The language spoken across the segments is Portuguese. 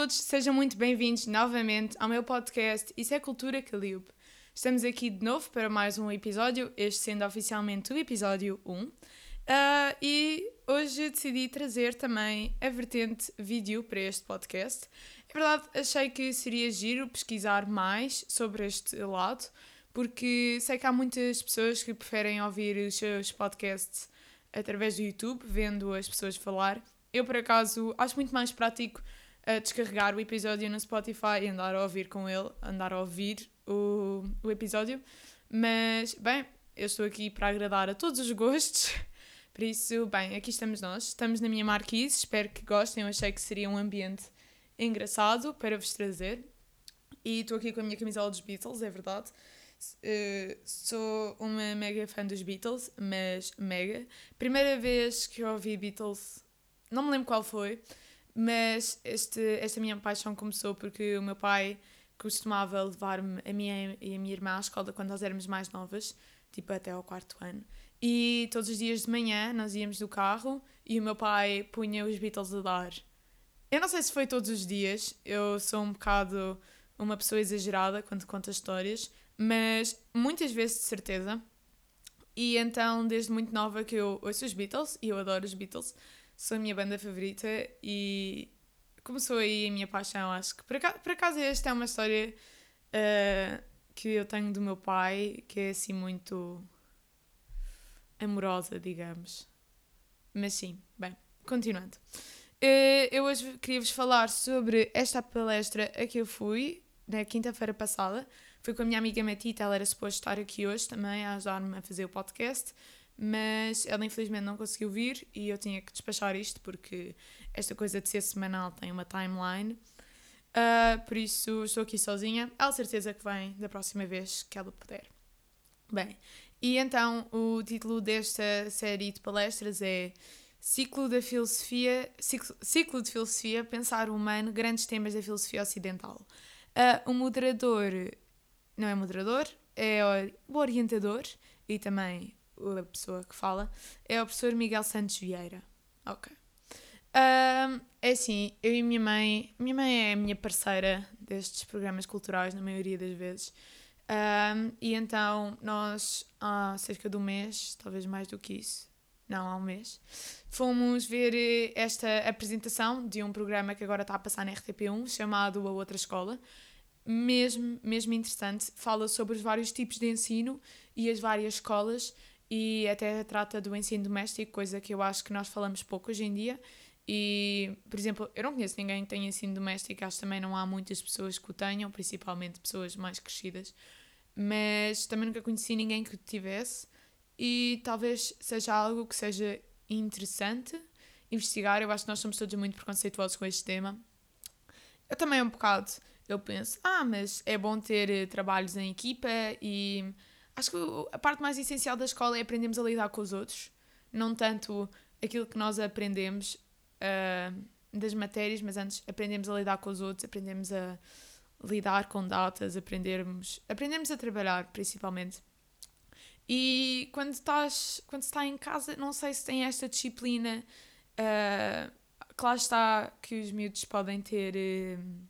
todos, sejam muito bem-vindos novamente ao meu podcast Isso é Cultura Caliube. Estamos aqui de novo para mais um episódio, este sendo oficialmente o episódio 1. Uh, e hoje decidi trazer também a vertente vídeo para este podcast. É verdade, achei que seria giro pesquisar mais sobre este lado, porque sei que há muitas pessoas que preferem ouvir os seus podcasts através do YouTube, vendo as pessoas falar. Eu, por acaso, acho muito mais prático a descarregar o episódio no Spotify e andar a ouvir com ele, andar a ouvir o, o episódio. Mas, bem, eu estou aqui para agradar a todos os gostos. Por isso, bem, aqui estamos nós. Estamos na minha marquise, espero que gostem. Eu achei que seria um ambiente engraçado para vos trazer. E estou aqui com a minha camisola dos Beatles, é verdade. Uh, sou uma mega fã dos Beatles, mas mega. Primeira vez que eu ouvi Beatles, não me lembro qual foi, mas este, esta minha paixão começou porque o meu pai costumava levar-me a minha e a minha irmã à escola quando nós éramos mais novas, tipo até ao quarto ano. E todos os dias de manhã nós íamos do carro e o meu pai punha os Beatles a dar. Eu não sei se foi todos os dias, eu sou um bocado uma pessoa exagerada quando conta histórias, mas muitas vezes de certeza. E então, desde muito nova que eu ouço os Beatles e eu adoro os Beatles são a minha banda favorita e começou aí a minha paixão. Acho que por acaso, esta é uma história uh, que eu tenho do meu pai que é assim muito amorosa, digamos. Mas sim, bem, continuando. Uh, eu hoje queria-vos falar sobre esta palestra a que eu fui na quinta-feira passada. Fui com a minha amiga Matita, ela era suposto estar aqui hoje também a ajudar-me a fazer o podcast mas ela infelizmente não conseguiu vir e eu tinha que despachar isto porque esta coisa de ser semanal tem uma timeline. Uh, por isso estou aqui sozinha. Há certeza que vem da próxima vez que ela puder. Bem, e então o título desta série de palestras é Ciclo da Filosofia, Ciclo, Ciclo de Filosofia, Pensar o Humano, Grandes Temas da Filosofia Ocidental. Uh, o moderador, não é moderador, é o orientador e também a pessoa que fala, é o professor Miguel Santos Vieira. Ok. Um, é assim, eu e minha mãe, minha mãe é a minha parceira destes programas culturais na maioria das vezes. Um, e então nós, há cerca de um mês, talvez mais do que isso, não, há um mês, fomos ver eh, esta apresentação de um programa que agora está a passar na RTP1, chamado A Outra Escola. Mesmo, mesmo interessante, fala sobre os vários tipos de ensino e as várias escolas e até trata do ensino doméstico, coisa que eu acho que nós falamos pouco hoje em dia. E, por exemplo, eu não conheço ninguém que tenha ensino doméstico, acho que também não há muitas pessoas que o tenham, principalmente pessoas mais crescidas, mas também nunca conheci ninguém que o tivesse e talvez seja algo que seja interessante investigar. Eu acho que nós somos todos muito preconceituosos com este tema. Eu também um bocado, eu penso, ah, mas é bom ter eh, trabalhos em equipa e Acho que a parte mais essencial da escola é aprendermos a lidar com os outros, não tanto aquilo que nós aprendemos uh, das matérias, mas antes aprendemos a lidar com os outros, aprendemos a lidar com datas, aprendermos, aprendemos a trabalhar principalmente. E quando estás, quando está em casa, não sei se tem esta disciplina, uh, claro está que os miúdos podem ter. Uh,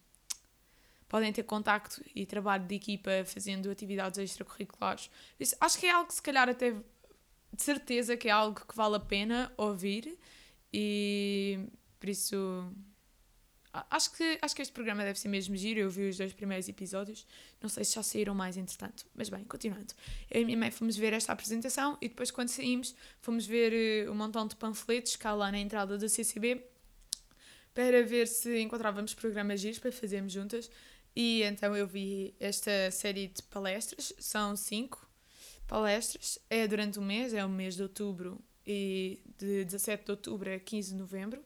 podem ter contacto e trabalho de equipa fazendo atividades extracurriculares. Isso, acho que é algo que se calhar até de certeza que é algo que vale a pena ouvir e por isso acho que, acho que este programa deve ser mesmo giro. Eu vi os dois primeiros episódios, não sei se já saíram mais entretanto, mas bem, continuando. Eu e minha mãe fomos ver esta apresentação e depois, quando saímos, fomos ver uh, um montão de panfletos cá lá na entrada do CCB para ver se encontrávamos programas giros para fazermos juntas. E então eu vi esta série de palestras, são cinco palestras, é durante o mês, é o mês de outubro e de 17 de outubro a 15 de novembro.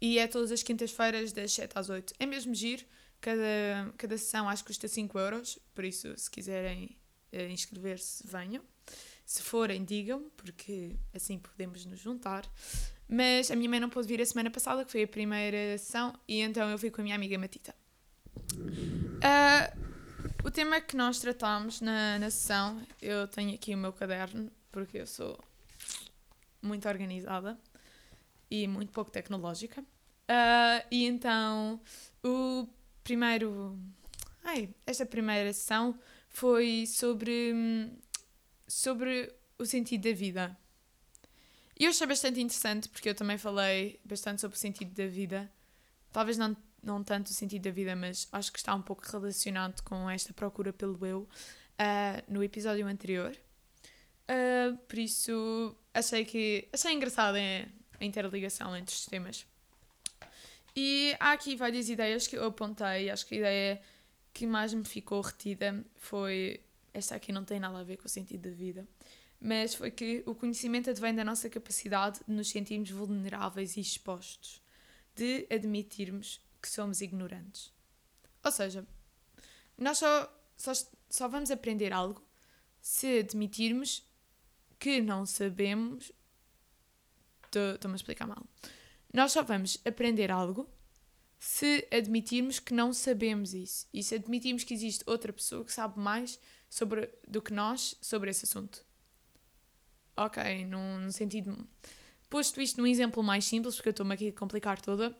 E é todas as quintas-feiras, das 7 às 8. É mesmo giro, cada, cada sessão acho que custa 5 euros, por isso, se quiserem uh, inscrever-se, venham. Se forem, digam, porque assim podemos nos juntar. Mas a minha mãe não pôde vir a semana passada, que foi a primeira sessão, e então eu fui com a minha amiga Matita. Uh, o tema que nós tratámos na, na sessão, eu tenho aqui o meu caderno, porque eu sou muito organizada e muito pouco tecnológica. Uh, e então, o primeiro. Ai, esta primeira sessão foi sobre, sobre o sentido da vida. E eu achei bastante interessante porque eu também falei bastante sobre o sentido da vida. Talvez não, não tanto o sentido da vida, mas acho que está um pouco relacionado com esta procura pelo eu uh, no episódio anterior. Uh, por isso achei que achei engraçada a interligação entre os temas. E há aqui várias ideias que eu apontei. Acho que a ideia que mais me ficou retida foi. Esta aqui não tem nada a ver com o sentido da vida mas foi que o conhecimento advém da nossa capacidade de nos sentirmos vulneráveis e expostos, de admitirmos que somos ignorantes. Ou seja, nós só, só, só vamos aprender algo se admitirmos que não sabemos. Estou-me a explicar mal. Nós só vamos aprender algo se admitirmos que não sabemos isso e se admitirmos que existe outra pessoa que sabe mais sobre, do que nós sobre esse assunto ok, num, num sentido. Posto isto num exemplo mais simples, porque eu estou-me aqui a complicar toda,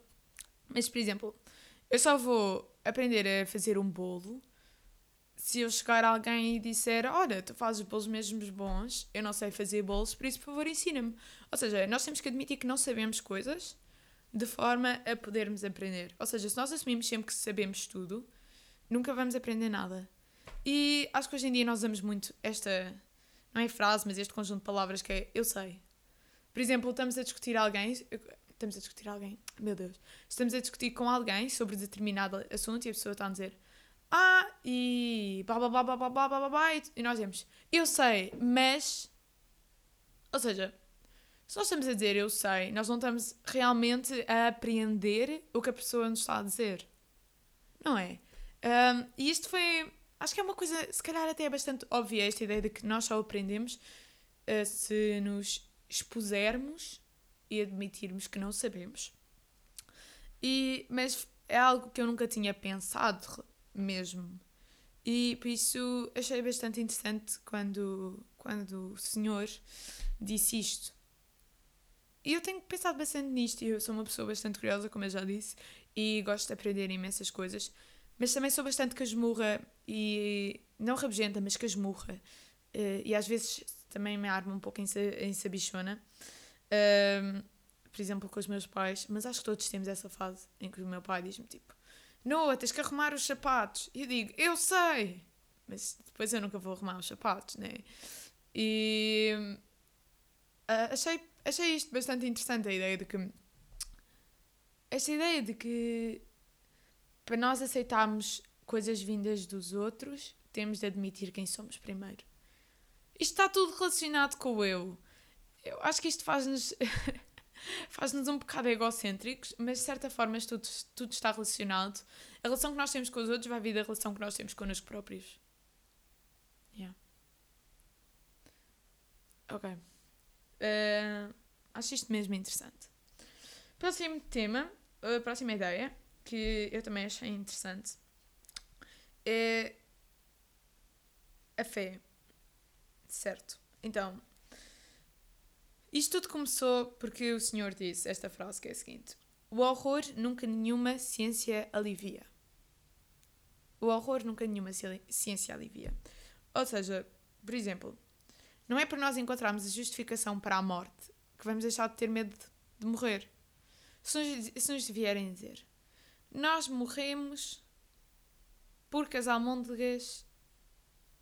mas por exemplo, eu só vou aprender a fazer um bolo se eu chegar a alguém e disser: Olha, tu fazes bolos mesmo bons, eu não sei fazer bolos, por isso, por favor, ensina-me. Ou seja, nós temos que admitir que não sabemos coisas de forma a podermos aprender. Ou seja, se nós assumimos sempre que sabemos tudo, nunca vamos aprender nada. E acho que hoje em dia nós usamos muito esta não é frase, mas este conjunto de palavras que é eu sei. Por exemplo, estamos a discutir alguém, estamos a discutir alguém, meu Deus, estamos a discutir com alguém sobre determinado assunto e a pessoa está a dizer ah, e blá blá blá blá blá blá blá blá e nós dizemos eu sei, mas ou seja, se nós estamos a dizer eu sei, nós não estamos realmente a apreender o que a pessoa nos está a dizer. Não é? Um, e isto foi acho que é uma coisa, se calhar até é bastante óbvia esta ideia de que nós só aprendemos uh, se nos expusermos e admitirmos que não sabemos. E, mas é algo que eu nunca tinha pensado mesmo. E por isso achei bastante interessante quando, quando o senhor disse isto. E eu tenho pensado bastante nisto e eu sou uma pessoa bastante curiosa, como eu já disse, e gosto de aprender imensas coisas. Mas também sou bastante casmurra e. não rabugenta, mas casmurra. Uh, e às vezes também me armo um pouco em, em sabichona. Uh, por exemplo, com os meus pais. Mas acho que todos temos essa fase em que o meu pai diz-me tipo: Noah, tens que arrumar os sapatos. E eu digo: Eu sei! Mas depois eu nunca vou arrumar os sapatos, né? E. Uh, achei, achei isto bastante interessante, a ideia de que. Esta ideia de que para nós aceitarmos coisas vindas dos outros, temos de admitir quem somos primeiro. Isto está tudo relacionado com o eu. Eu acho que isto faz-nos faz-nos um bocado egocêntricos, mas de certa forma tudo, tudo está relacionado. A relação que nós temos com os outros vai vir da relação que nós temos connosco próprios. Yeah. Ok. Uh, acho isto mesmo interessante. Próximo tema, a próxima ideia que eu também achei interessante é a fé. Certo. Então, isto tudo começou porque o senhor disse esta frase que é a seguinte: O horror nunca nenhuma ciência alivia. O horror nunca nenhuma ciência alivia. Ou seja, por exemplo, não é por nós encontrarmos a justificação para a morte que vamos deixar de ter medo de morrer. Se nos, se nos vierem dizer nós morremos porque as almôndegas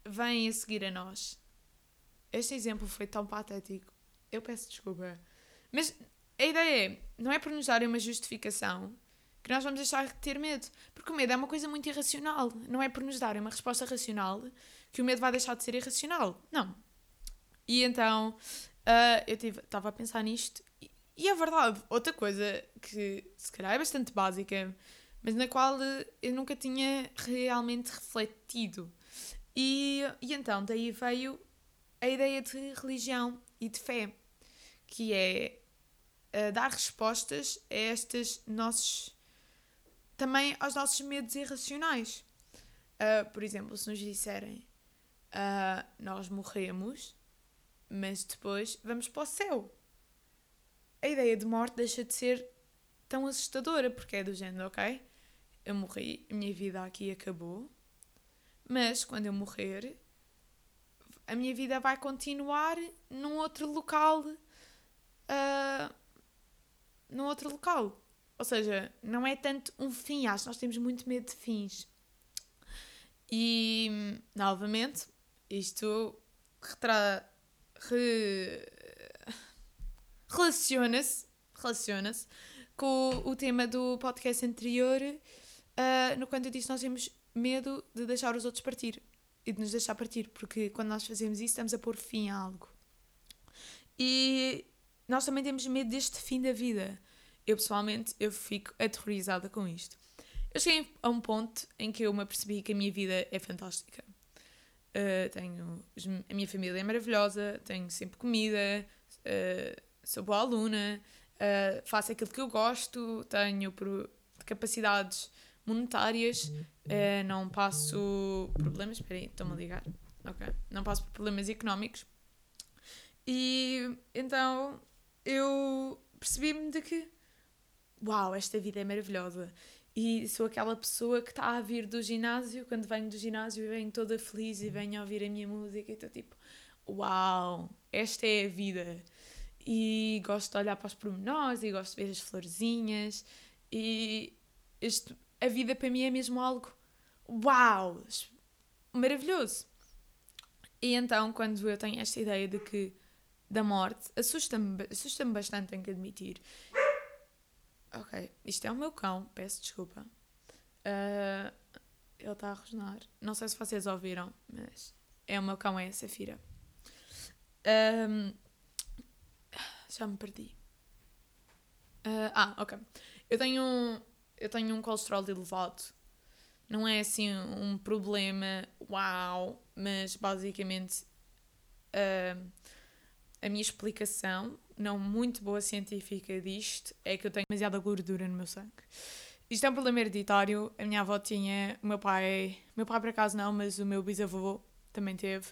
vêm a seguir a nós. Este exemplo foi tão patético. Eu peço desculpa. Mas a ideia é, não é por nos darem uma justificação que nós vamos deixar de ter medo. Porque o medo é uma coisa muito irracional. Não é por nos darem uma resposta racional que o medo vai deixar de ser irracional. Não. E então uh, eu estava a pensar nisto e, e é verdade. Outra coisa que se calhar é bastante básica, mas na qual eu nunca tinha realmente refletido. E, e então daí veio a ideia de religião e de fé, que é uh, dar respostas a estes nossos. também aos nossos medos irracionais. Uh, por exemplo, se nos disserem uh, nós morremos, mas depois vamos para o céu. A ideia de morte deixa de ser tão assustadora, porque é do género, ok? Eu morri, a minha vida aqui acabou, mas quando eu morrer, a minha vida vai continuar num outro local. Uh, num outro local. Ou seja, não é tanto um fim, acho que nós temos muito medo de fins. E, novamente, isto retra... Re... relaciona-se relaciona-se com o, tema do podcast anterior, uh, no quanto eu disse nós temos medo de deixar os outros partir e de nos deixar partir, porque quando nós fazemos isso estamos a pôr fim a algo. E nós também temos medo deste fim da vida. Eu pessoalmente eu fico aterrorizada com isto. Eu cheguei a um ponto em que eu me apercebi que a minha vida é fantástica. Uh, tenho a minha família é maravilhosa, tenho sempre comida, uh, sou boa aluna, uh, faço aquilo que eu gosto, tenho capacidades monetárias, não passo problemas. Espera aí, estou-me a ligar. Ok. Não passo por problemas económicos. E então eu percebi-me de que, uau, esta vida é maravilhosa. E sou aquela pessoa que está a vir do ginásio, quando venho do ginásio e venho toda feliz e venho a ouvir a minha música e estou tipo, uau, esta é a vida e gosto de olhar para os pormenores e gosto de ver as florzinhas e este, a vida para mim é mesmo algo uau, maravilhoso. E então quando eu tenho esta ideia de que da morte, assusta-me assusta bastante, tenho que admitir. Ok, isto é o meu cão, peço desculpa. Uh, ele está a rosnar. Não sei se vocês ouviram, mas é o meu cão, é a Safira. Um, já me perdi. Uh, ah, ok. Eu tenho, eu tenho um colesterol elevado. Não é assim um problema, uau, mas basicamente uh, a minha explicação, não muito boa científica disto, é que eu tenho demasiada gordura no meu sangue. Isto é um problema hereditário. A minha avó tinha, o meu pai, meu pai por acaso não, mas o meu bisavô também teve.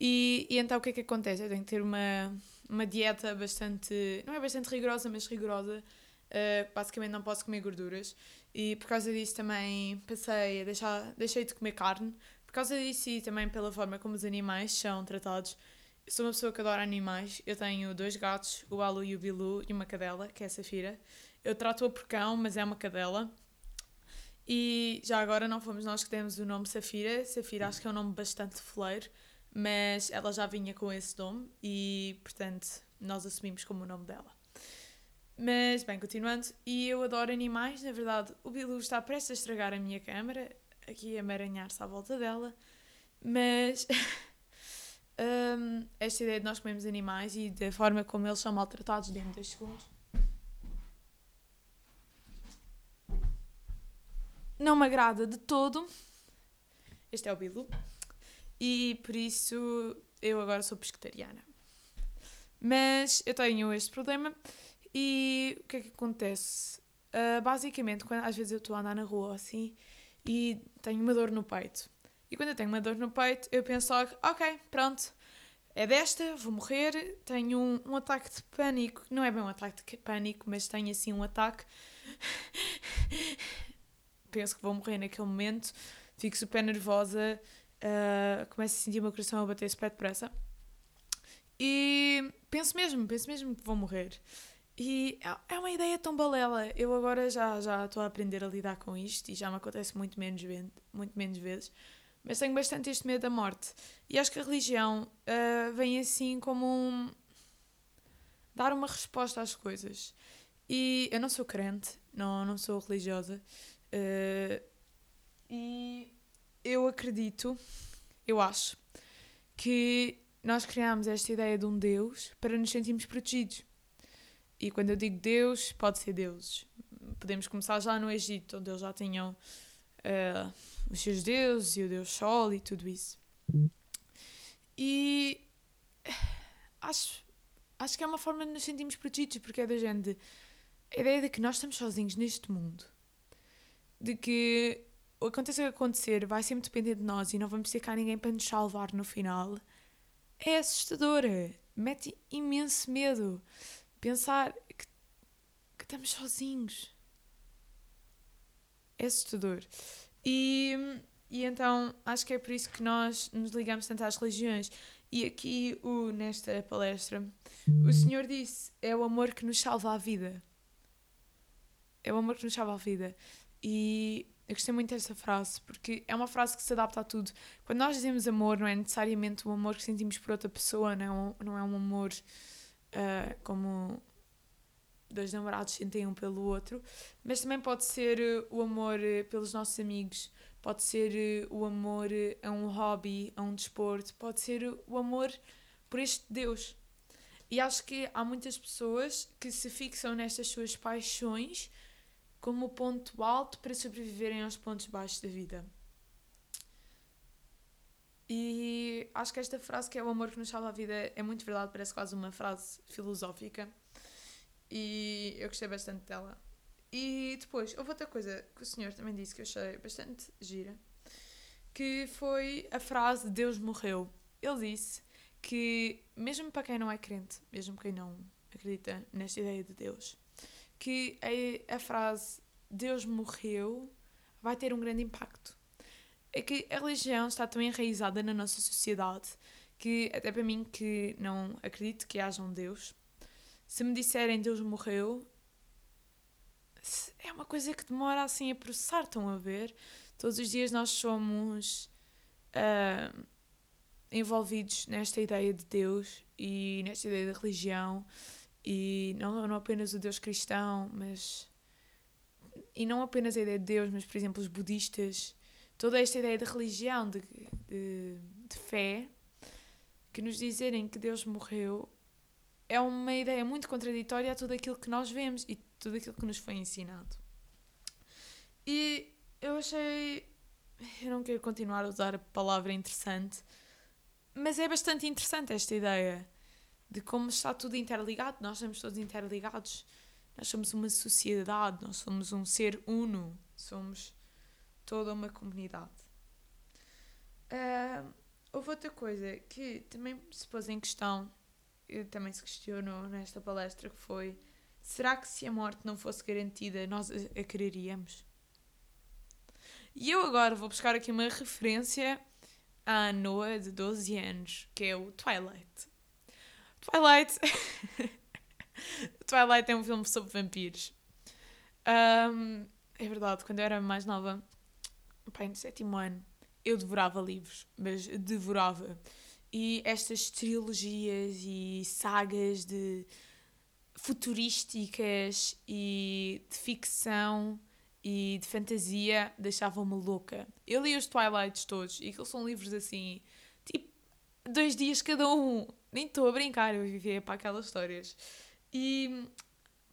E, e então o que é que acontece? Eu tenho que ter uma, uma dieta bastante. não é bastante rigorosa, mas rigorosa. Uh, basicamente não posso comer gorduras. E por causa disso também passei a deixar. deixei de comer carne. Por causa disso e também pela forma como os animais são tratados. Sou uma pessoa que adora animais. Eu tenho dois gatos, o Alu e o Bilu, e uma cadela, que é a Safira. Eu trato-a por cão, mas é uma cadela. E já agora não fomos nós que demos o nome Safira. Safira acho que é um nome bastante foleiro mas ela já vinha com esse nome e, portanto, nós assumimos como o nome dela. Mas, bem, continuando, e eu adoro animais, na verdade, o Bilu está prestes a estragar a minha câmera, aqui a maranhar-se à volta dela, mas um, esta ideia de nós comemos animais e da forma como eles são maltratados dentro das segundos não me agrada de todo. Este é o Bilu. E por isso eu agora sou pescetariana. Mas eu tenho este problema e o que é que acontece? Uh, basicamente, quando, às vezes eu estou a andar na rua assim e tenho uma dor no peito. E quando eu tenho uma dor no peito, eu penso logo, ok, pronto, é desta, vou morrer, tenho um, um ataque de pânico. Não é bem um ataque de pânico, mas tenho assim um ataque. penso que vou morrer naquele momento, fico super nervosa, uh, começo a sentir o meu coração a bater super depressa. E penso mesmo, penso mesmo que vou morrer. E é, é uma ideia tão balela. Eu agora já já estou a aprender a lidar com isto e já me acontece muito menos, muito menos vezes. Mas tenho bastante este medo da morte. E acho que a religião uh, vem assim como um. dar uma resposta às coisas. E eu não sou crente, não, não sou religiosa. Uh, e eu acredito, eu acho, que nós criamos esta ideia de um Deus para nos sentirmos protegidos. E quando eu digo Deus, pode ser deuses. Podemos começar já no Egito, onde eles já tinham uh, os seus deuses e o Deus Sol e tudo isso. E acho, acho que é uma forma de nos sentirmos protegidos, porque é da gente. A ideia de que nós estamos sozinhos neste mundo. De que aconteça o que acontecer, vai sempre depender de nós e não vamos ter cá ninguém para nos salvar no final, é assustadora. Mete imenso medo. Pensar que, que estamos sozinhos. É assustador. E, e então acho que é por isso que nós nos ligamos tanto às religiões. E aqui, o, nesta palestra, o Senhor disse: é o amor que nos salva a vida. É o amor que nos salva a vida. E eu gostei muito desta frase, porque é uma frase que se adapta a tudo. Quando nós dizemos amor, não é necessariamente o amor que sentimos por outra pessoa, não, é não é um amor uh, como dois namorados sentem um pelo outro, mas também pode ser uh, o amor uh, pelos nossos amigos, pode ser uh, o amor a um hobby, a um desporto, pode ser o amor por este Deus. E acho que há muitas pessoas que se fixam nestas suas paixões como ponto alto para sobreviverem aos pontos baixos da vida. E acho que esta frase que é o amor que nos salva a vida é muito verdade, parece quase uma frase filosófica. E eu gostei bastante dela. E depois, houve outra coisa que o senhor também disse que eu achei bastante gira, que foi a frase Deus morreu. Ele disse que, mesmo para quem não é crente, mesmo quem não acredita nesta ideia de Deus, que a, a frase Deus morreu vai ter um grande impacto. É que a religião está tão enraizada na nossa sociedade que, até para mim que não acredito que haja um Deus, se me disserem Deus morreu, é uma coisa que demora assim a processar, estão a ver? Todos os dias nós somos uh, envolvidos nesta ideia de Deus e nesta ideia de religião e não, não apenas o Deus cristão, mas e não apenas a ideia de Deus, mas por exemplo os budistas, toda esta ideia de religião, de, de, de fé, que nos dizerem que Deus morreu é uma ideia muito contraditória a tudo aquilo que nós vemos e tudo aquilo que nos foi ensinado. E eu achei. Eu não quero continuar a usar a palavra interessante, mas é bastante interessante esta ideia de como está tudo interligado. Nós somos todos interligados. Nós somos uma sociedade, nós somos um ser uno, somos toda uma comunidade. Uh, houve outra coisa que também se pôs em questão também se questionou nesta palestra que foi será que se a morte não fosse garantida nós a, quereríamos? E eu agora vou buscar aqui uma referência à Noah de 12 anos, que é o Twilight. Twilight. Twilight é um filme sobre vampiros. Um, é verdade, quando eu era mais nova, pai, no sétimo ano, eu devorava livros, mas devorava e estas trilogias e sagas de futurísticas e de ficção e de fantasia deixavam-me louca. Eu li os Twilights todos e aqueles são livros assim, tipo, dois dias cada um. Nem estou a brincar, eu vivia para aquelas histórias. E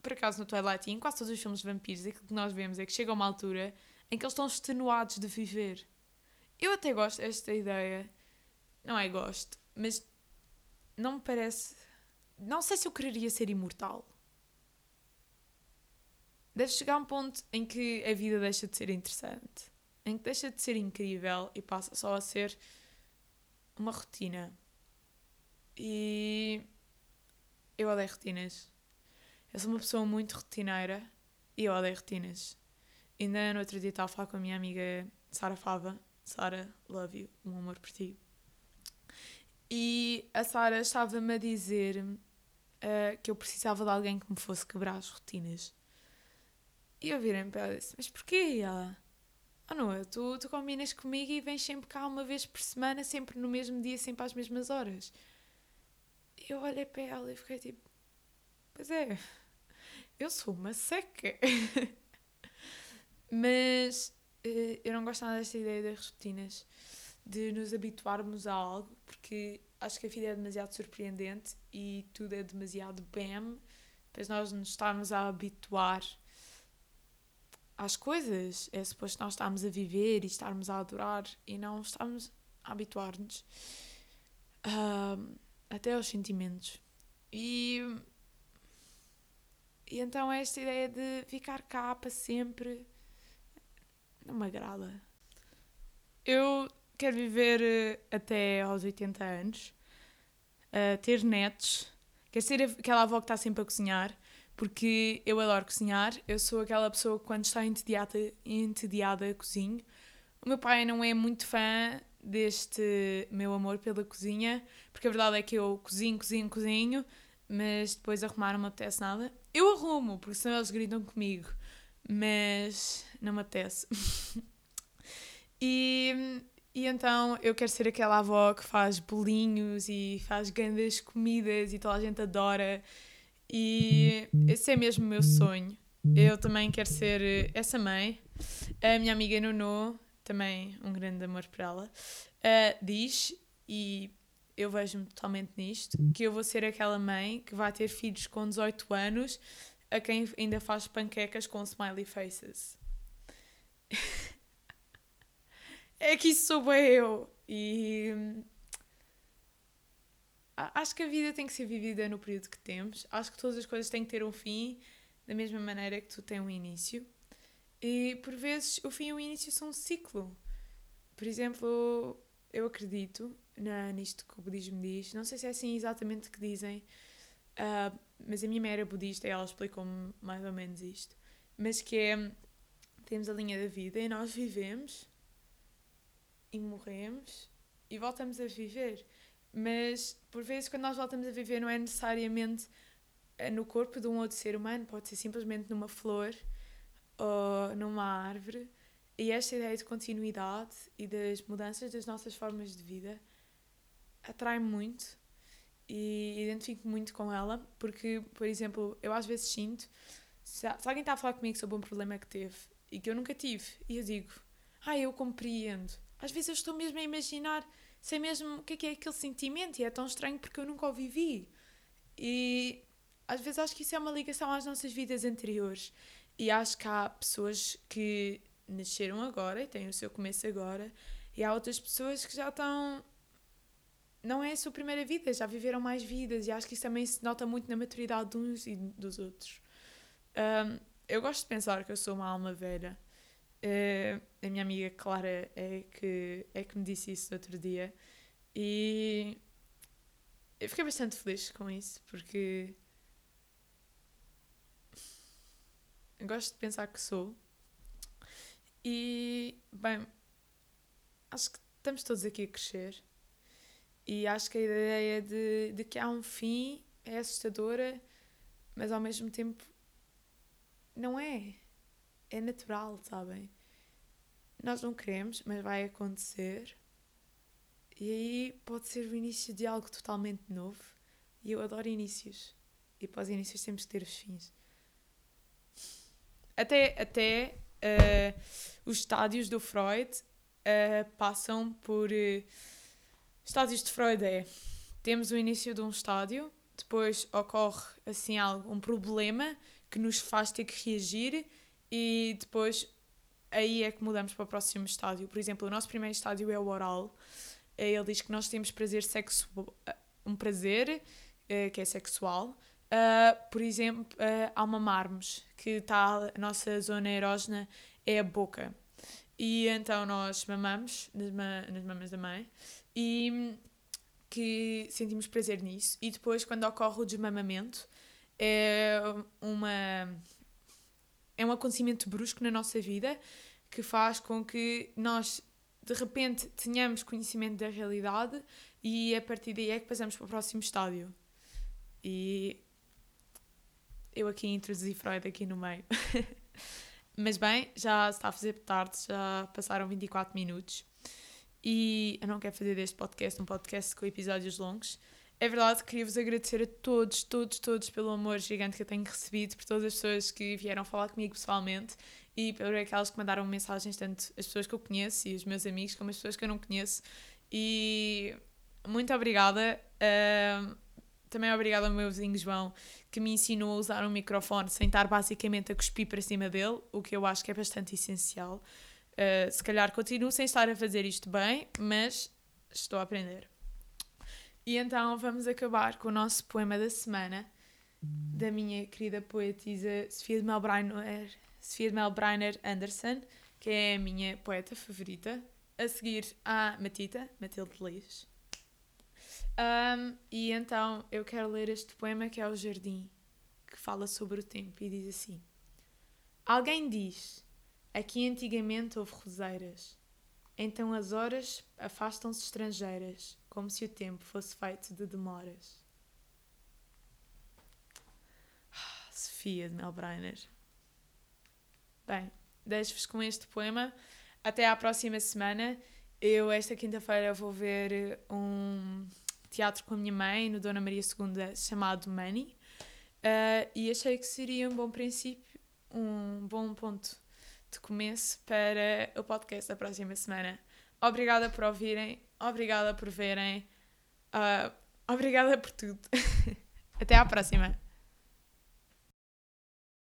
por acaso no Twilight em quase todos os filmes de vampiros, aquilo que nós vemos é que chega uma altura em que eles estão extenuados de viver. Eu até gosto desta ideia não é gosto, mas não me parece. Não sei se eu quereria ser imortal. Deve chegar um ponto em que a vida deixa de ser interessante, em que deixa de ser incrível e passa só a ser uma rotina. E eu odeio rotinas. Eu sou uma pessoa muito rotineira e eu odeio rotinas. Ainda no outro dia estava a falar com a minha amiga Sara Fava. Sara, love you, um amor por ti. E a Sara estava-me a dizer uh, que eu precisava de alguém que me fosse quebrar as rotinas. E eu virei-me para ela e disse: Mas porquê? E ela: Ah, oh, não, tu, tu combinas comigo e vens sempre cá uma vez por semana, sempre no mesmo dia, sempre às mesmas horas. E eu olhei para ela e fiquei tipo: Pois é, eu sou uma seca. Mas uh, eu não gosto nada desta ideia das rotinas de nos habituarmos a algo, porque acho que a vida é demasiado surpreendente e tudo é demasiado bem, depois nós nos estamos a habituar às coisas. É suposto nós estarmos a viver e estarmos a adorar e não estamos a habituar-nos uh, até aos sentimentos. E, e então esta ideia de ficar cá para sempre não me agrada. Eu quero viver uh, até aos 80 anos, uh, ter netos, quero ser aquela avó que está sempre a cozinhar, porque eu adoro cozinhar. Eu sou aquela pessoa que, quando está entediada, entediada cozinho. O meu pai não é muito fã deste meu amor pela cozinha, porque a verdade é que eu cozinho, cozinho, cozinho, mas depois arrumar não me apetece nada. Eu arrumo, porque senão eles gritam comigo, mas não me apetece. e, e então eu quero ser aquela avó que faz bolinhos e faz grandes comidas e toda a gente adora. E esse é mesmo o meu sonho. Eu também quero ser essa mãe. A minha amiga Nuno, também um grande amor por ela, uh, diz, e eu vejo-me totalmente nisto, que eu vou ser aquela mãe que vai ter filhos com 18 anos a quem ainda faz panquecas com smiley faces. é que isso sou bem eu. E acho que a vida tem que ser vivida no período que temos. Acho que todas as coisas têm que ter um fim, da mesma maneira que tu tens um início. E por vezes o fim e o início são um ciclo. Por exemplo, eu acredito na, nisto que o budismo diz. Não sei se é assim exatamente que dizem, uh, mas a minha mãe era budista e ela explicou-me mais ou menos isto. Mas que é: temos a linha da vida e nós vivemos e morremos e voltamos a viver. Mas por vezes, quando nós voltamos a viver, não é necessariamente eh, no corpo de um outro ser humano, pode ser simplesmente numa flor ou numa árvore. E esta ideia de continuidade e das mudanças das nossas formas de vida atrai muito e identifico muito com ela, porque, por exemplo, eu às vezes sinto, se, alguém está a falar comigo sobre um problema que teve e que eu nunca tive, e eu digo, ah, eu compreendo. Às vezes eu estou mesmo a imaginar, sei mesmo o que é, que é aquele sentimento, e é tão estranho porque eu nunca o vivi. E às vezes acho que isso é uma ligação às nossas vidas anteriores. E acho que há pessoas que nasceram agora e têm o seu começo agora, e há outras pessoas que já estão. Não é a sua primeira vida, já viveram mais vidas, e acho que isso também se nota muito na maturidade de uns e dos outros. Um, eu gosto de pensar que eu sou uma alma velha. Uh, a minha amiga Clara é que, é que me disse isso outro dia, e eu fiquei bastante feliz com isso, porque gosto de pensar que sou. E, bem, acho que estamos todos aqui a crescer. E acho que a ideia de, de que há um fim é assustadora, mas ao mesmo tempo não é. É natural, sabem? Nós não queremos, mas vai acontecer. E aí pode ser o início de algo totalmente novo. E eu adoro inícios. E os inícios temos que ter os fins. Até, até uh, os estádios do Freud uh, passam por. Uh, estádios de Freud é. Temos o início de um estádio, depois ocorre assim algo, um problema que nos faz ter que reagir e depois aí é que mudamos para o próximo estádio. Por exemplo, o nosso primeiro estádio é o oral. Ele diz que nós temos prazer sexual, um prazer que é sexual, por exemplo, uh, ao mamarmos, que está a nossa zona erógena é a boca. E então nós mamamos nas, ma nas mamas da mãe e que sentimos prazer nisso. E depois, quando ocorre o desmamamento, é, uma, é um acontecimento brusco na nossa vida que faz com que nós de repente tenhamos conhecimento da realidade e a partir daí é que passamos para o próximo estádio. E eu aqui introduzi Freud aqui no meio. Mas bem, já está a fazer tarde, já passaram 24 minutos. E eu não quero fazer deste podcast um podcast com episódios longos. É verdade, queria-vos agradecer a todos, todos, todos pelo amor gigante que eu tenho recebido, por todas as pessoas que vieram falar comigo pessoalmente e por aquelas que mandaram mensagens, tanto as pessoas que eu conheço e os meus amigos, como as pessoas que eu não conheço. E muito obrigada. Uh, também obrigada ao meu vizinho João, que me ensinou a usar um microfone sem estar basicamente a cuspir para cima dele, o que eu acho que é bastante essencial. Uh, se calhar continuo sem estar a fazer isto bem, mas estou a aprender. E então vamos acabar com o nosso poema da semana, da minha querida poetisa Sofia de Melbreiner, Sofia de Melbreiner Anderson, que é a minha poeta favorita. A seguir a Matita, Matilde Liz. Um, e então eu quero ler este poema que é O Jardim. que fala sobre o tempo e diz assim: Alguém diz, aqui antigamente houve roseiras, então as horas afastam-se estrangeiras, como se o tempo fosse feito de demoras. Ah, Sofia de Melbreiner. Bem, deixo-vos com este poema. Até à próxima semana. Eu, esta quinta-feira, vou ver um teatro com a minha mãe no Dona Maria II chamado Money. Uh, e achei que seria um bom princípio, um bom ponto de começo para o podcast da próxima semana. Obrigada por ouvirem, obrigada por verem, uh, obrigada por tudo. Até à próxima!